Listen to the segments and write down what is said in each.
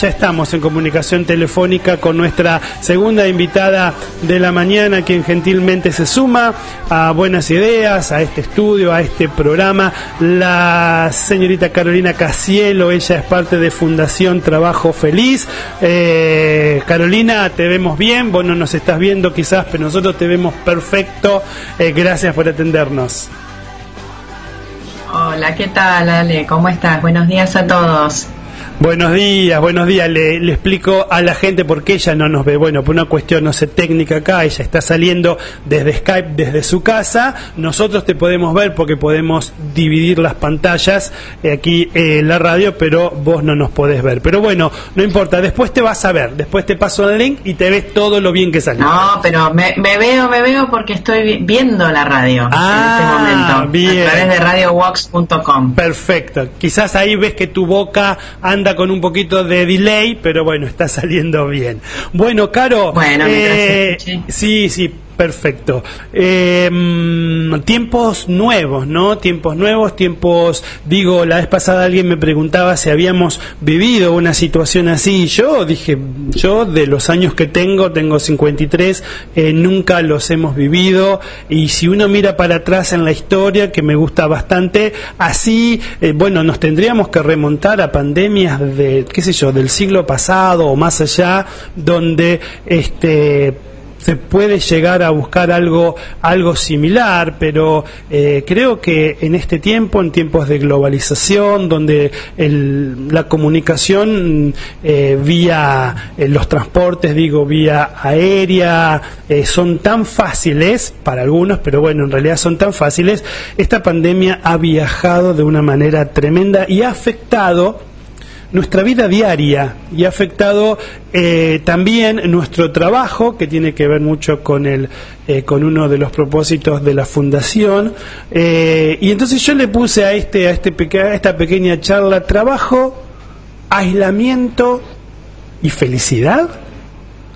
Ya estamos en comunicación telefónica con nuestra segunda invitada de la mañana, quien gentilmente se suma a Buenas Ideas, a este estudio, a este programa, la señorita Carolina Casielo, ella es parte de Fundación Trabajo Feliz. Eh, Carolina, te vemos bien, vos no nos estás viendo quizás, pero nosotros te vemos perfecto. Eh, gracias por atendernos. Hola, ¿qué tal, Ale? ¿Cómo estás? Buenos días a todos. Buenos días, buenos días. Le, explico a la gente por qué ella no nos ve. Bueno, por una cuestión, no sé, técnica acá, ella está saliendo desde Skype, desde su casa. Nosotros te podemos ver porque podemos dividir las pantallas eh, aquí en la radio, pero vos no nos podés ver. Pero bueno, no importa, después te vas a ver. Después te paso el link y te ves todo lo bien que salió. No, pero me, veo, me veo porque estoy viendo la radio ah, en este momento. Bien. A través de. Perfecto. Quizás ahí ves que tu boca anda con un poquito de delay, pero bueno, está saliendo bien. Bueno, Caro, bueno, eh, sí, sí, Perfecto. Em, tiempos nuevos, ¿no? Tiempos nuevos, tiempos, digo, la vez pasada alguien me preguntaba si habíamos vivido una situación así. Yo dije, yo de los años que tengo, tengo 53, eh, nunca los hemos vivido. Y si uno mira para atrás en la historia, que me gusta bastante, así, eh, bueno, nos tendríamos que remontar a pandemias de, qué sé yo, del siglo pasado o más allá, donde, este, se puede llegar a buscar algo, algo similar, pero eh, creo que en este tiempo, en tiempos de globalización, donde la comunicación eh, vía eh, los transportes, digo, vía aérea, son tan fáciles para algunos, pero bueno, en realidad son tan fáciles, esta pandemia ha viajado de una manera tremenda y ha afectado nuestra vida diaria y ha afectado eh, también nuestro trabajo, que tiene que ver mucho con, el, eh, con uno de los propósitos de la fundación. Eh, y entonces yo le puse a, este, a, este a esta pequeña charla trabajo, aislamiento y felicidad.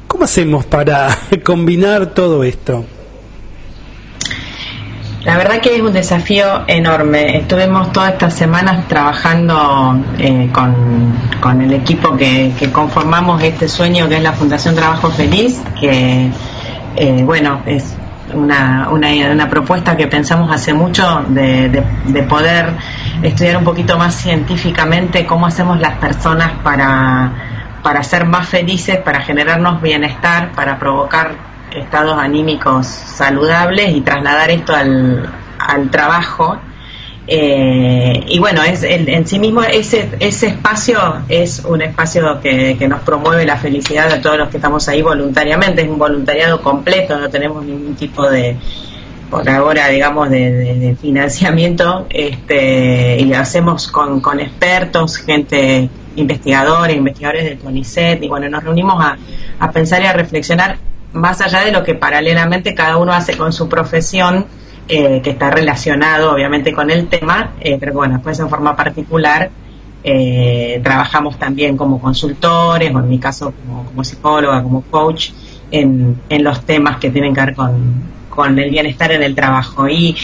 ¿Cómo hacemos para combinar todo esto? La verdad que es un desafío enorme. Estuvimos todas estas semanas trabajando eh, con, el equipo que, conformamos este sueño que es la Fundación Trabajo Feliz, que eh, bueno, es una, una, propuesta que pensamos hace mucho de, de, poder estudiar un poquito más científicamente cómo hacemos las personas para, para ser más felices, para generarnos bienestar, para provocar estados anímicos saludables y trasladar esto al, al trabajo. Eh, y bueno, es en sí mismo ese, ese espacio es un espacio que, que, nos promueve la felicidad de todos los que estamos ahí voluntariamente, es un voluntariado completo, no tenemos ningún tipo de, por ahora, digamos, de, financiamiento, este, y hacemos con, con expertos, gente, investigadores, investigadores del CONICET, y bueno, nos reunimos a, a pensar y a reflexionar más allá de lo que paralelamente cada uno hace con su profesión, eh, que está relacionado obviamente con el tema, eh, pero bueno, después en forma particular eh, trabajamos también como consultores, o en mi caso como, psicóloga, como coach, en, en, los temas que tienen que ver con, con el bienestar en el trabajo. Y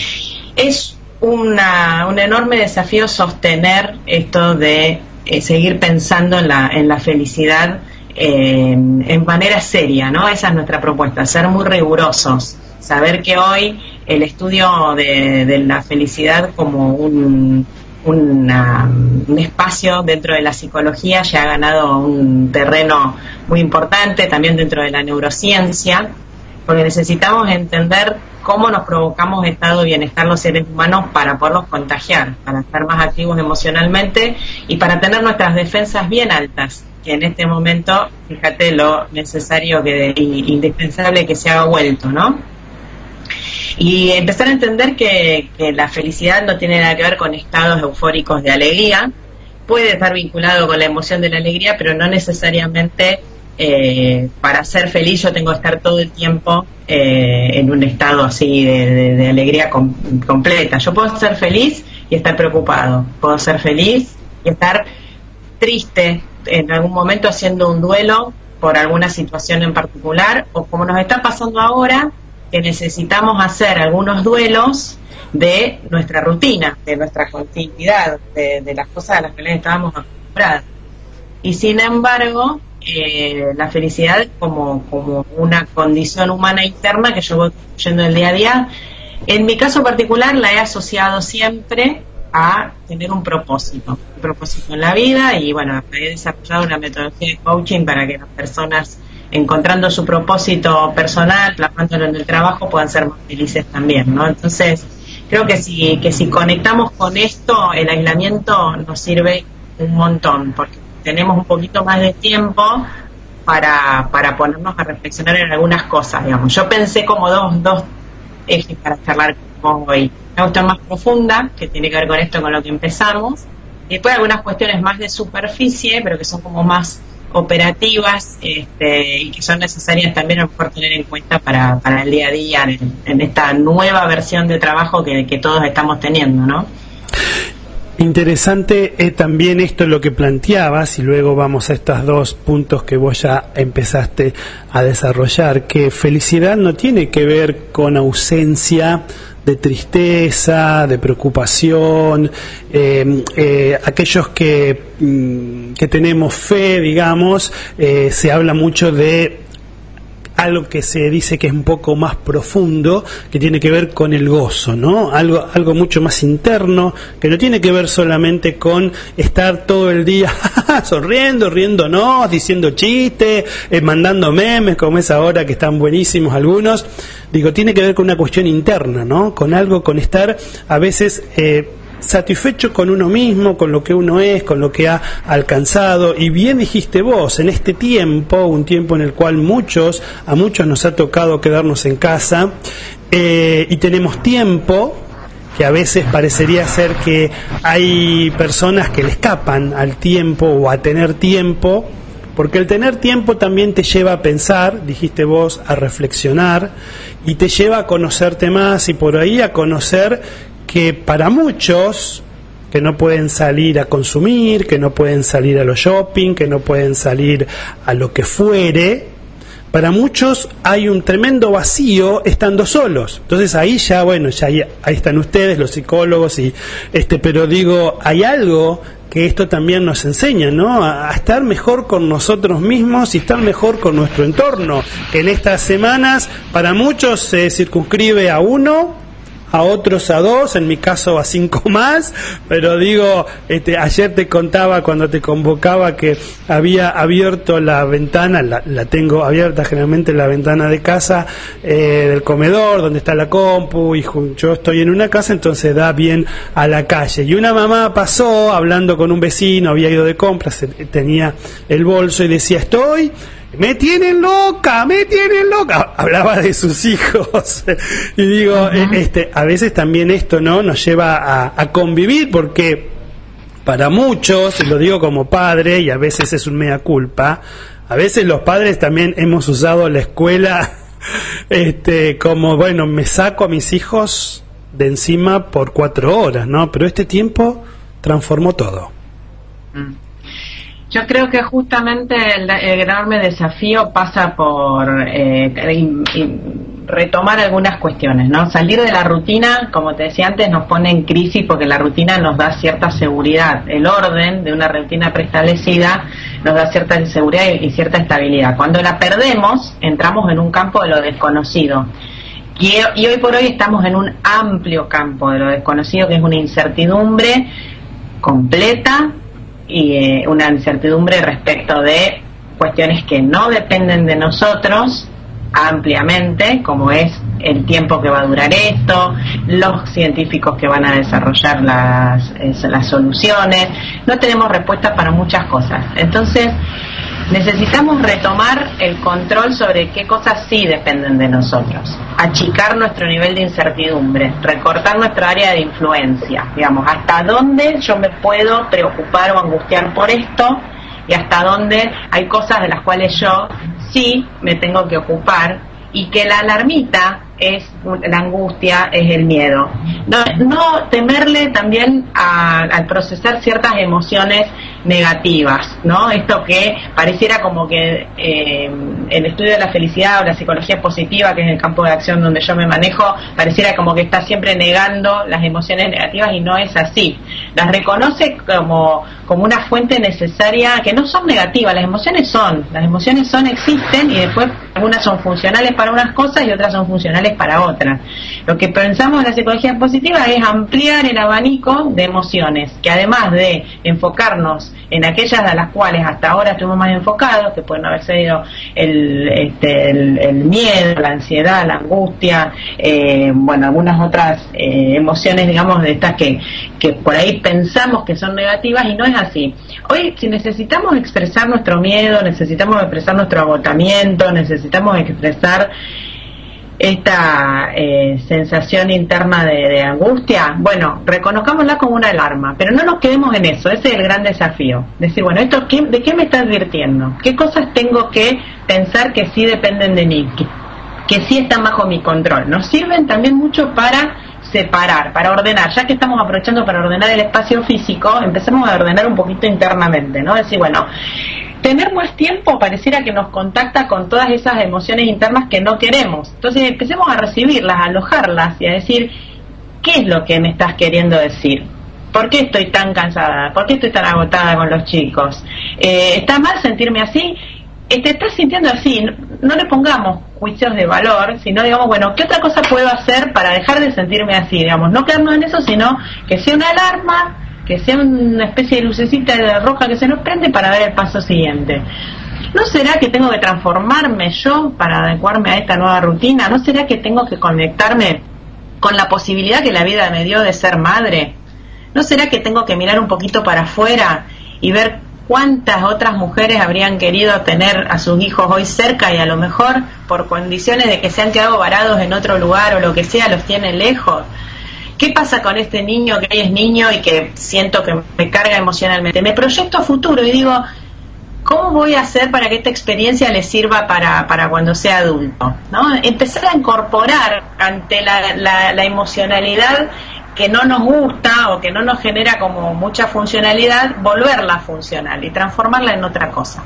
es una, un enorme desafío sostener esto de seguir pensando en la, en la felicidad en manera seria, ¿no? Esa es nuestra propuesta, ser muy rigurosos, saber que hoy el estudio de, la felicidad como un, un espacio dentro de la psicología ya ha ganado un terreno muy importante, también dentro de la neurociencia, porque necesitamos entender cómo nos provocamos estado de bienestar los seres humanos para poderlos contagiar, para estar más activos emocionalmente y para tener nuestras defensas bien altas que en este momento, fíjate lo necesario que, y indispensable que se haga vuelto, ¿no? Y empezar a entender que, la felicidad no tiene nada que ver con estados eufóricos de alegría, puede estar vinculado con la emoción de la alegría, pero no necesariamente eh, para ser feliz yo tengo que estar todo el tiempo eh, en un estado así de, alegría completa. Yo puedo ser feliz y estar preocupado, puedo ser feliz y estar triste en algún momento haciendo un duelo por alguna situación en particular o como nos está pasando ahora, que necesitamos hacer algunos duelos de nuestra rutina, de nuestra continuidad, de, las cosas a las que estábamos acostumbrados. Y sin embargo, eh, la felicidad como, como una condición humana interna que yo voy construyendo el día a día, en mi caso particular la he asociado siempre a tener un propósito, un propósito en la vida y bueno, he desarrollado una metodología de coaching para que las personas encontrando su propósito personal, plasmándolo en el trabajo, puedan ser más felices también, ¿no? Entonces, creo que si, que si conectamos con esto, el aislamiento nos sirve un montón, porque tenemos un poquito más de tiempo para, para ponernos a reflexionar en algunas cosas, digamos. Yo pensé como dos, dos ejes para charlar con hoy. Cuestión más profunda, que tiene que ver con esto, con lo que empezamos, y después algunas cuestiones más de superficie, pero que son como más operativas este, y que son necesarias también a lo mejor tener en cuenta para, para el día a día en, esta nueva versión de trabajo que, que todos estamos teniendo, ¿no? Interesante es también esto lo que planteabas y luego vamos a estos dos puntos que vos ya empezaste a desarrollar, que felicidad no tiene que ver con ausencia de tristeza, de preocupación, eh, eh, aquellos que, mm, que, tenemos fe, digamos, eh, se habla mucho de algo que se dice que es un poco más profundo, que tiene que ver con el gozo, ¿no? Algo, algo mucho más interno, que no tiene que ver solamente con estar todo el día sonriendo, riéndonos, diciendo chistes, eh, mandando memes, como es ahora que están buenísimos algunos. Digo, tiene que ver con una cuestión interna, ¿no? Con algo, con estar a veces eh, satisfecho con uno mismo, con lo que uno es, con lo que ha alcanzado. Y bien dijiste vos, en este tiempo, un tiempo en el cual muchos, a muchos nos ha tocado quedarnos en casa, eh, y tenemos tiempo, que a veces parecería ser que hay personas que le escapan al tiempo o a tener tiempo, porque el tener tiempo también te lleva a pensar, dijiste vos, a reflexionar, y te lleva a conocerte más y por ahí a conocer que para muchos que no pueden salir a consumir, que no pueden salir a los shopping, que no pueden salir a lo que fuere, para muchos hay un tremendo vacío estando solos. Entonces ahí ya, bueno, ya ahí, están ustedes, los psicólogos, y este, pero digo, hay algo que esto también nos enseña, ¿no? A, a, estar mejor con nosotros mismos y estar mejor con nuestro entorno, que en estas semanas para muchos se circunscribe a uno a otros a dos, en mi caso a cinco más, pero digo, este, ayer te contaba cuando te convocaba que había abierto la ventana, la, tengo abierta generalmente la ventana de casa, eh, del comedor, donde está la compu, y yo estoy en una casa, entonces da bien a la calle. Y una mamá pasó hablando con un vecino, había ido de compras, tenía el bolso y decía, estoy me tienen loca, me tienen loca. Hablaba de sus hijos. y digo, eh, este, a veces también esto no nos lleva a, convivir porque para muchos, lo digo como padre y a veces es un mea culpa, a veces los padres también hemos usado la escuela este, como, bueno, me saco a mis hijos de encima por cuatro horas, ¿no? Pero este tiempo transformó todo. Mm. Yo creo que justamente el, enorme desafío pasa por eh, retomar algunas cuestiones, ¿no? Salir de la rutina, como te decía antes, nos pone en crisis porque la rutina nos da cierta seguridad. El orden de una rutina preestablecida nos da cierta seguridad y cierta estabilidad. Cuando la perdemos, entramos en un campo de lo desconocido. Y, y hoy por hoy estamos en un amplio campo de lo desconocido, que es una incertidumbre completa y eh, una incertidumbre respecto de cuestiones que no dependen de nosotros ampliamente, como es el tiempo que va a durar esto, los científicos que van a desarrollar las, las soluciones. No tenemos respuestas para muchas cosas. Entonces, necesitamos retomar el control sobre qué cosas sí dependen de nosotros, achicar nuestro nivel de incertidumbre, recortar nuestra área de influencia, digamos, hasta dónde yo me puedo preocupar o angustiar por esto y hasta dónde hay cosas de las cuales yo sí me tengo que ocupar y que la alarmita es la angustia, es el miedo. No, temerle también al procesar ciertas emociones negativas, ¿no? Esto que pareciera como que eh, el estudio de la felicidad o la psicología positiva, que es el campo de acción donde yo me manejo, pareciera como que está siempre negando las emociones negativas y no es así. Las reconoce como, como una fuente necesaria, que no son negativas, las emociones son, las emociones son, existen y después algunas son funcionales para unas cosas y otras son funcionales para otras. Lo que pensamos en la psicología positiva es ampliar el abanico de emociones, que además de enfocarnos en aquellas a las cuales hasta ahora estuvimos más enfocados, que pueden haber sido el, este, el, miedo, la ansiedad, la angustia, eh, bueno, algunas otras eh, emociones, digamos, de estas que, que por ahí pensamos que son negativas y no es así. Hoy, si necesitamos expresar nuestro miedo, necesitamos expresar nuestro agotamiento, necesitamos expresar esta eh, sensación interna de, angustia, bueno, reconozcámosla como una alarma, pero no nos quedemos en eso, ese es el gran desafío. Decir, bueno, esto ¿de qué me está advirtiendo? ¿Qué cosas tengo que pensar que sí dependen de mí? Que, que sí están bajo mi control. Nos sirven también mucho para separar, para ordenar, ya que estamos aprovechando para ordenar el espacio físico, empecemos a ordenar un poquito internamente, ¿no? Decir, bueno, tener más tiempo pareciera que nos contacta con todas esas emociones internas que no queremos. Entonces empecemos a recibirlas, a alojarlas y a decir, ¿qué es lo que me estás queriendo decir? ¿Por qué estoy tan cansada? ¿Por qué estoy tan agotada con los chicos? Eh, ¿Está mal sentirme así? Eh, ¿Te estás sintiendo así? No, le pongamos juicios de valor, sino digamos, bueno, ¿qué otra cosa puedo hacer para dejar de sentirme así? Digamos, no quedarnos en eso, sino que sea una alarma que sea una especie de lucecita roja que se nos prende para ver el paso siguiente. ¿No será que tengo que transformarme yo para adecuarme a esta nueva rutina? ¿No será que tengo que conectarme con la posibilidad que la vida me dio de ser madre? ¿No será que tengo que mirar un poquito para afuera y ver cuántas otras mujeres habrían querido tener a sus hijos hoy cerca y a lo mejor por condiciones de que se han quedado varados en otro lugar o lo que sea los tienen lejos? ¿Qué pasa con este niño que hoy es niño y que siento que me carga emocionalmente? Me proyecto a futuro y digo, ¿cómo voy a hacer para que esta experiencia le sirva para, para cuando sea adulto? ¿no? Empezar a incorporar ante la, la, emocionalidad que no nos gusta o que no nos genera como mucha funcionalidad, volverla funcional y transformarla en otra cosa.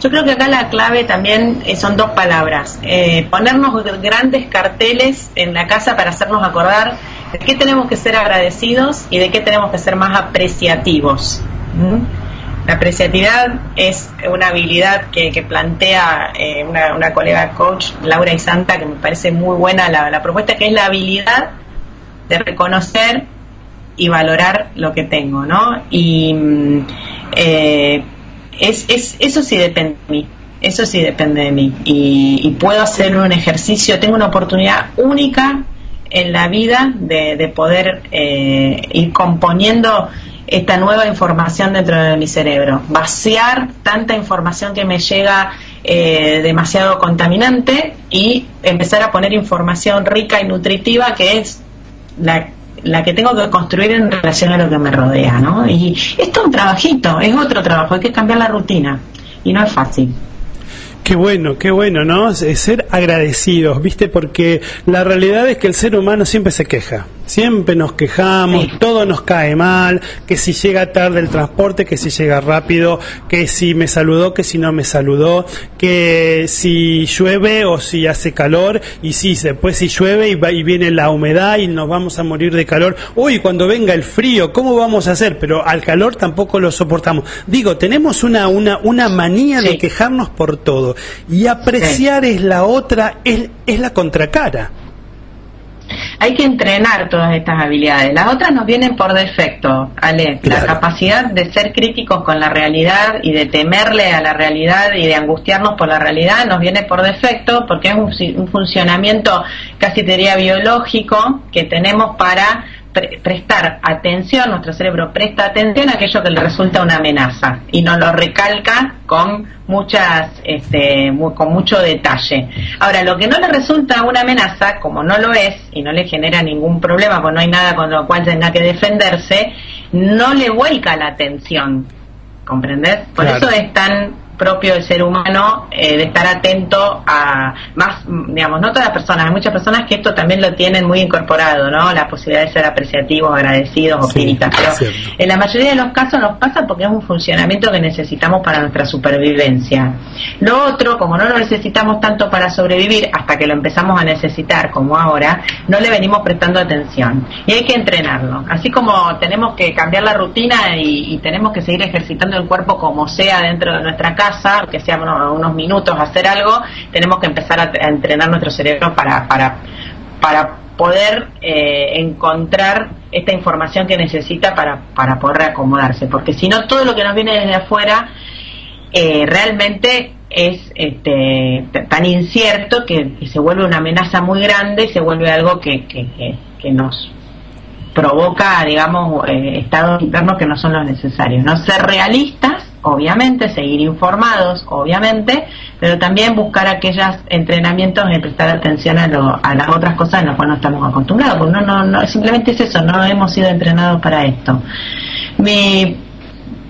Yo creo que acá la clave también eh, son dos palabras. Eh, ponernos grandes carteles en la casa para hacernos acordar de qué tenemos que ser agradecidos y de qué tenemos que ser más apreciativos. La apreciatividad es una habilidad que, plantea eh, una, colega coach, Laura y Santa, que me parece muy buena la, propuesta, que es la habilidad de reconocer y valorar lo que tengo, ¿no? Y mm, es, es, eso sí depende de mí, eso sí depende de mí. Y, puedo hacer un ejercicio, tengo una oportunidad única en la vida de, poder eh, ir componiendo esta nueva información dentro de mi cerebro, vaciar tanta información que me llega eh, demasiado contaminante y empezar a poner información rica y nutritiva que es la la que tengo que construir en relación a lo que me rodea, ¿no? Y esto es un trabajito, es otro trabajo, hay que cambiar la rutina y no es fácil. Qué bueno, qué bueno, ¿no? Ser agradecidos, ¿viste? Porque la realidad es que el ser humano siempre se queja. Siempre nos quejamos, todo nos cae mal, que si llega tarde el transporte, que si llega rápido, que si me saludó, que si no me saludó, que si llueve o si hace calor, y sí, después si llueve y, y viene la humedad y nos vamos a morir de calor. Uy, cuando venga el frío, ¿cómo vamos a hacer? Pero al calor tampoco lo soportamos. Digo, tenemos una, una, una manía de quejarnos por todo. Y apreciar es la otra, es, es la contracara. Hay que entrenar todas estas habilidades. Las otras nos vienen por defecto, Ale. La capacidad de ser críticos con la realidad y de temerle a la realidad y de angustiarnos por la realidad nos viene por defecto porque es un, funcionamiento casi diría biológico que tenemos para prestar atención, nuestro cerebro presta atención a aquello que le resulta una amenaza y nos lo recalca con muchas, este, con mucho detalle. Ahora, lo que no le resulta una amenaza, como no lo es y no le genera ningún problema, porque no hay nada con lo cual tenga que defenderse, no le vuelca la atención. ¿comprendés? Por eso es tan propio del ser humano eh, de estar atento a más, digamos, no todas las personas, hay muchas personas que esto también lo tienen muy incorporado, ¿no? La posibilidad de ser apreciativos, agradecidos, optimistas. pero en la mayoría de los casos nos pasa porque es un funcionamiento que necesitamos para nuestra supervivencia. Lo otro, como no lo necesitamos tanto para sobrevivir, hasta que lo empezamos a necesitar, como ahora, no le venimos prestando atención. Y hay que entrenarlo. Así como tenemos que cambiar la rutina y, y tenemos que seguir ejercitando el cuerpo como sea dentro de nuestra casa, que sea unos, minutos, hacer algo, tenemos que empezar a, entrenar nuestro cerebro para, para, para poder eh, encontrar esta información que necesita para, para poder reacomodarse, porque si no todo lo que nos viene desde afuera eh, realmente es este, tan incierto que, se vuelve una amenaza muy grande y se vuelve algo que, que, que nos provoca, digamos, eh, estados internos que no son los necesarios. No ser realistas obviamente, seguir informados, obviamente, pero también buscar aquellos entrenamientos y prestar atención a, las otras cosas en las cuales no estamos acostumbrados, porque no, no, no, simplemente es eso, no hemos sido entrenados para esto.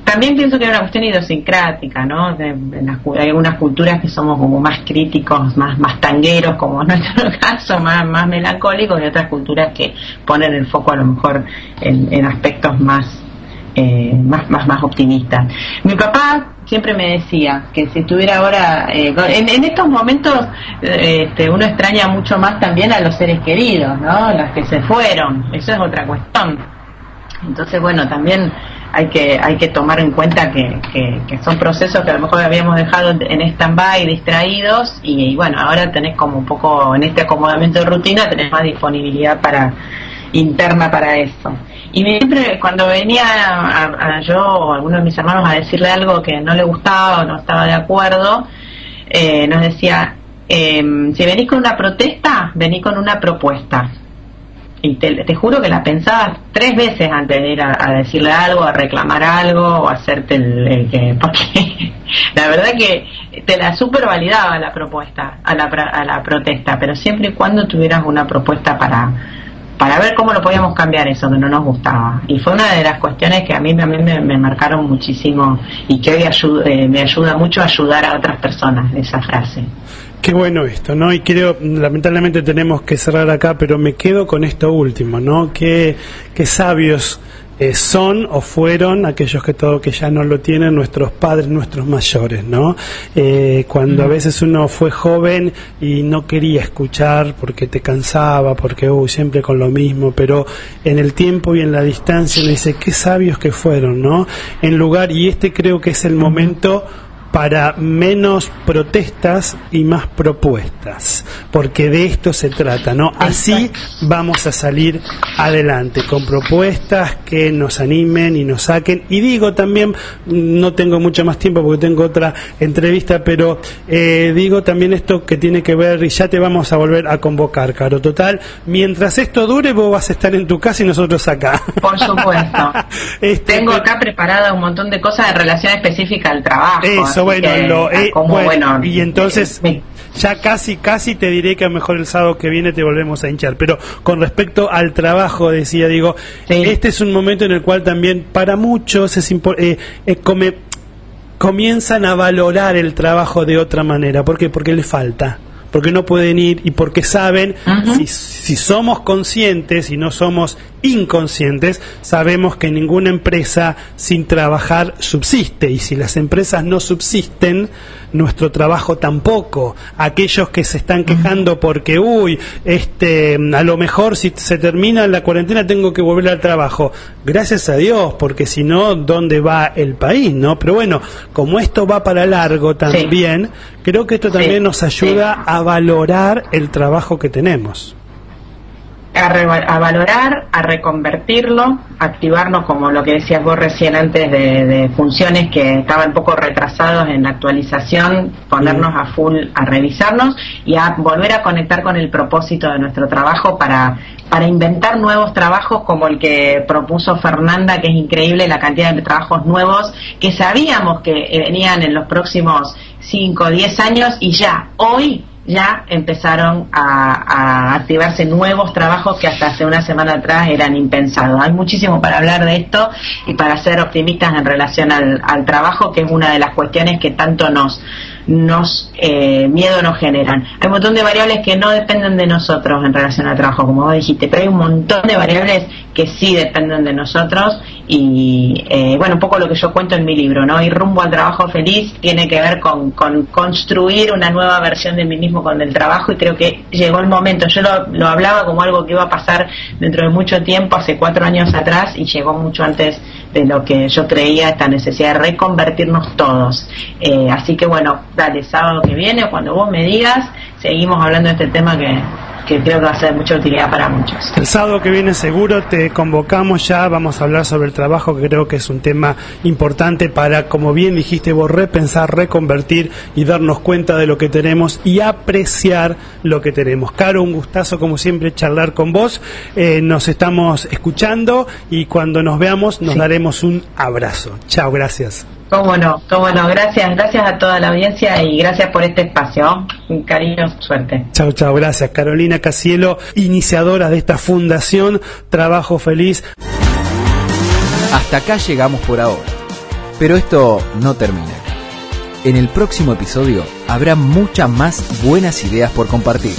También pienso que hay una cuestión idiosincrática, ¿no? hay algunas culturas que somos como más críticos, más, más tangueros, como en nuestro caso, más, más melancólicos, y otras culturas que ponen el foco a lo mejor en aspectos más eh, más, más, más optimista. Mi papá siempre me decía que si estuviera ahora, eh, en, estos momentos eh, este, uno extraña mucho más también a los seres queridos, ¿no? Los que se fueron, eso es otra cuestión. Entonces, bueno, también hay que hay que tomar en cuenta que, que, son procesos que a lo mejor habíamos dejado en stand-by, distraídos, y, y, bueno, ahora tenés como un poco, en este acomodamiento de rutina, tenés más disponibilidad para interna para eso. Y siempre cuando venía a, yo o alguno de mis hermanos a decirle algo que no le gustaba o no estaba de acuerdo, eh, nos decía, em, si venís con una protesta, venís con una propuesta. Y te, juro que la pensabas tres veces antes de ir a, decirle algo, a reclamar algo o a hacerte el, que... Porque la verdad que te la super validaba la propuesta, a la, a la protesta, pero siempre y cuando tuvieras una propuesta para para ver cómo lo podíamos cambiar eso que no nos gustaba. Y fue una de las cuestiones que a mí también me, marcaron muchísimo y que hoy eh, me ayuda mucho a ayudar a otras personas, esa frase. Qué bueno esto, ¿no? Y creo, lamentablemente tenemos que cerrar acá, pero me quedo con esto último, ¿no? Qué, qué sabios eh, son o fueron aquellos que todo que ya no lo tienen nuestros padres, nuestros mayores, ¿no? Eh, cuando a veces uno fue joven y no quería escuchar porque te cansaba, porque uy, siempre con lo mismo, pero en el tiempo y en la distancia me dice qué sabios que fueron, ¿no? En lugar y este creo que es el momento para menos protestas y más propuestas, porque de esto se trata, ¿no? Así vamos a salir adelante, con propuestas que nos animen y nos saquen. Y digo también, no tengo mucho más tiempo porque tengo otra entrevista, pero eh, digo también esto que tiene que ver, y ya te vamos a volver a convocar, Caro. Total, mientras esto dure, vos vas a estar en tu casa y nosotros acá. Por supuesto. Este, tengo acá preparada un montón de cosas de relación específica al trabajo. Eso, bueno, eh, bueno, y entonces ya casi, casi te diré que a lo mejor el sábado que viene te volvemos a hinchar. Pero con respecto al trabajo, decía, digo, este es un momento en el cual también para muchos es eh, eh, come, comienzan a valorar el trabajo de otra manera. ¿Por qué? Porque les falta porque no pueden ir y porque saben, si, si, somos conscientes y no somos inconscientes, sabemos que ninguna empresa sin trabajar subsiste y si las empresas no subsisten, nuestro trabajo tampoco. Aquellos que se están quejando porque, uy, este, a lo mejor si se termina la cuarentena tengo que volver al trabajo. Gracias a Dios, porque si no, ¿dónde va el país, no? Pero bueno, como esto va para largo también, creo que esto también nos ayuda a valorar el trabajo que tenemos. A, valorar, a reconvertirlo, activarnos como lo que decías vos recién antes de, funciones que estaban un poco retrasados en la actualización, ponernos a full a revisarnos y a volver a conectar con el propósito de nuestro trabajo para, para inventar nuevos trabajos como el que propuso Fernanda, que es increíble la cantidad de trabajos nuevos que sabíamos que venían en los próximos 5 o 10 años y ya hoy ya empezaron a, activarse nuevos trabajos que hasta hace una semana atrás eran impensados. Hay muchísimo para hablar de esto y para ser optimistas en relación al, al trabajo, que es una de las cuestiones que tanto nos nos eh, miedo nos generan. Hay un montón de variables que no dependen de nosotros en relación al trabajo, como vos dijiste, pero hay un montón de variables que sí dependen de nosotros y eh, bueno, un poco lo que yo cuento en mi libro, ¿no? Y rumbo al trabajo feliz tiene que ver con, con construir una nueva versión de mí mismo con el trabajo y creo que llegó el momento. Yo lo, lo hablaba como algo que iba a pasar dentro de mucho tiempo, hace cuatro años atrás y llegó mucho antes de lo que yo creía, esta necesidad de reconvertirnos todos. Eh, así que bueno, dale, sábado que viene cuando vos me digas, seguimos hablando de este tema que, que creo que va a ser de mucha utilidad para muchos. El sábado que viene seguro te convocamos ya, vamos a hablar sobre el trabajo, que creo que es un tema importante para, como bien dijiste vos, repensar, reconvertir y darnos cuenta de lo que tenemos y apreciar lo que tenemos. Caro, un gustazo como siempre charlar con vos, eh, nos estamos escuchando y cuando nos veamos nos daremos un abrazo. Chao, gracias. Cómo no, cómo no. Gracias, gracias a toda la audiencia y gracias por este espacio. Un cariño, suerte. Chao, chao, gracias. Carolina Casielo, iniciadora de esta fundación Trabajo Feliz. Hasta acá llegamos por ahora. Pero esto no termina. En el próximo episodio habrá muchas más buenas ideas por compartir.